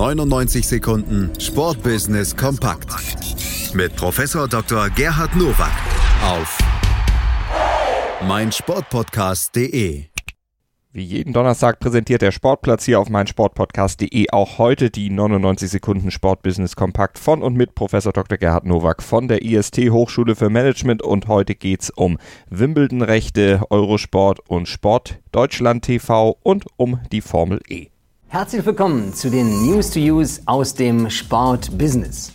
99 Sekunden Sportbusiness kompakt mit Professor Dr. Gerhard Nowak auf meinsportpodcast.de. Wie jeden Donnerstag präsentiert der Sportplatz hier auf meinsportpodcast.de auch heute die 99 Sekunden Sportbusiness kompakt von und mit Professor Dr. Gerhard Nowak von der IST Hochschule für Management und heute geht's um Wimbledon-Rechte, Eurosport und Sport Deutschland TV und um die Formel E. Herzlich willkommen zu den News to Use aus dem Sportbusiness.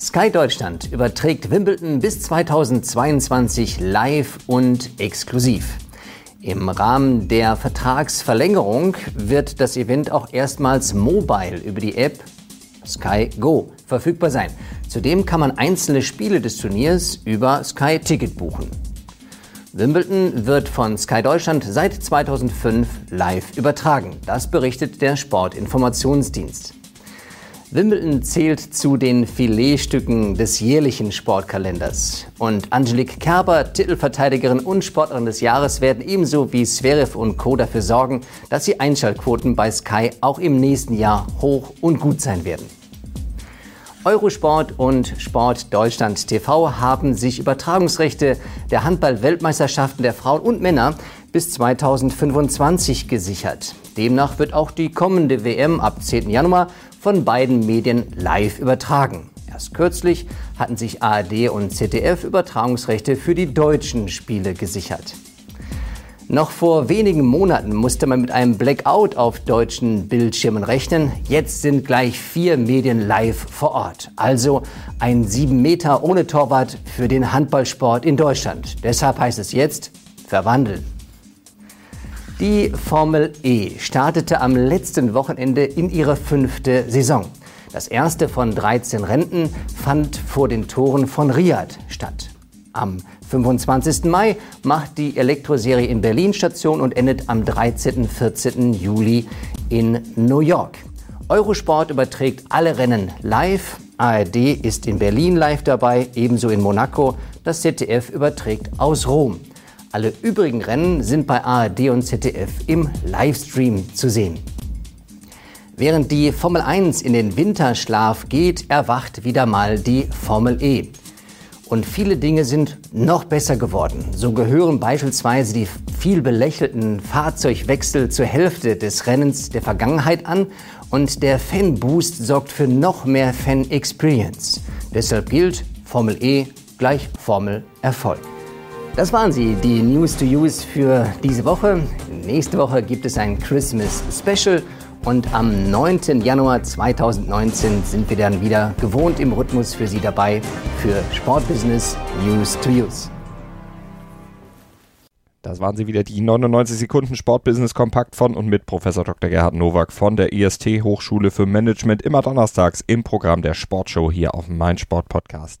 Sky Deutschland überträgt Wimbledon bis 2022 live und exklusiv. Im Rahmen der Vertragsverlängerung wird das Event auch erstmals mobile über die App Sky Go verfügbar sein. Zudem kann man einzelne Spiele des Turniers über Sky Ticket buchen. Wimbledon wird von Sky Deutschland seit 2005 live übertragen. Das berichtet der Sportinformationsdienst. Wimbledon zählt zu den Filetstücken des jährlichen Sportkalenders. Und Angelique Kerber, Titelverteidigerin und Sportlerin des Jahres, werden ebenso wie Zverev und Co. dafür sorgen, dass die Einschaltquoten bei Sky auch im nächsten Jahr hoch und gut sein werden. Eurosport und Sport Deutschland TV haben sich Übertragungsrechte der Handball-Weltmeisterschaften der Frauen und Männer bis 2025 gesichert. Demnach wird auch die kommende WM ab 10. Januar von beiden Medien live übertragen. Erst kürzlich hatten sich ARD und ZDF Übertragungsrechte für die deutschen Spiele gesichert. Noch vor wenigen Monaten musste man mit einem Blackout auf deutschen Bildschirmen rechnen. Jetzt sind gleich vier Medien live vor Ort. Also ein sieben Meter ohne Torwart für den Handballsport in Deutschland. Deshalb heißt es jetzt verwandeln. Die Formel E startete am letzten Wochenende in ihre fünfte Saison. Das erste von 13 Rennen fand vor den Toren von Riyadh statt. Am 25. Mai macht die Elektroserie in Berlin Station und endet am 13. 14. Juli in New York. Eurosport überträgt alle Rennen live. ARD ist in Berlin live dabei, ebenso in Monaco. Das ZDF überträgt aus Rom. Alle übrigen Rennen sind bei ARD und ZDF im Livestream zu sehen. Während die Formel 1 in den Winterschlaf geht, erwacht wieder mal die Formel E. Und viele Dinge sind noch besser geworden. So gehören beispielsweise die viel belächelten Fahrzeugwechsel zur Hälfte des Rennens der Vergangenheit an und der Fanboost sorgt für noch mehr Fan-Experience. Deshalb gilt Formel E gleich Formel Erfolg. Das waren sie, die News to Use für diese Woche. Nächste Woche gibt es ein Christmas Special und am 9. Januar 2019 sind wir dann wieder gewohnt im Rhythmus für Sie dabei für Sportbusiness News to Use. Das waren sie wieder, die 99 Sekunden Sportbusiness Kompakt von und mit Professor Dr. Gerhard Nowak von der IST Hochschule für Management immer donnerstags im Programm der Sportshow hier auf dem Mein Sport Podcast.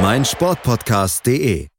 meinsportpodcast.de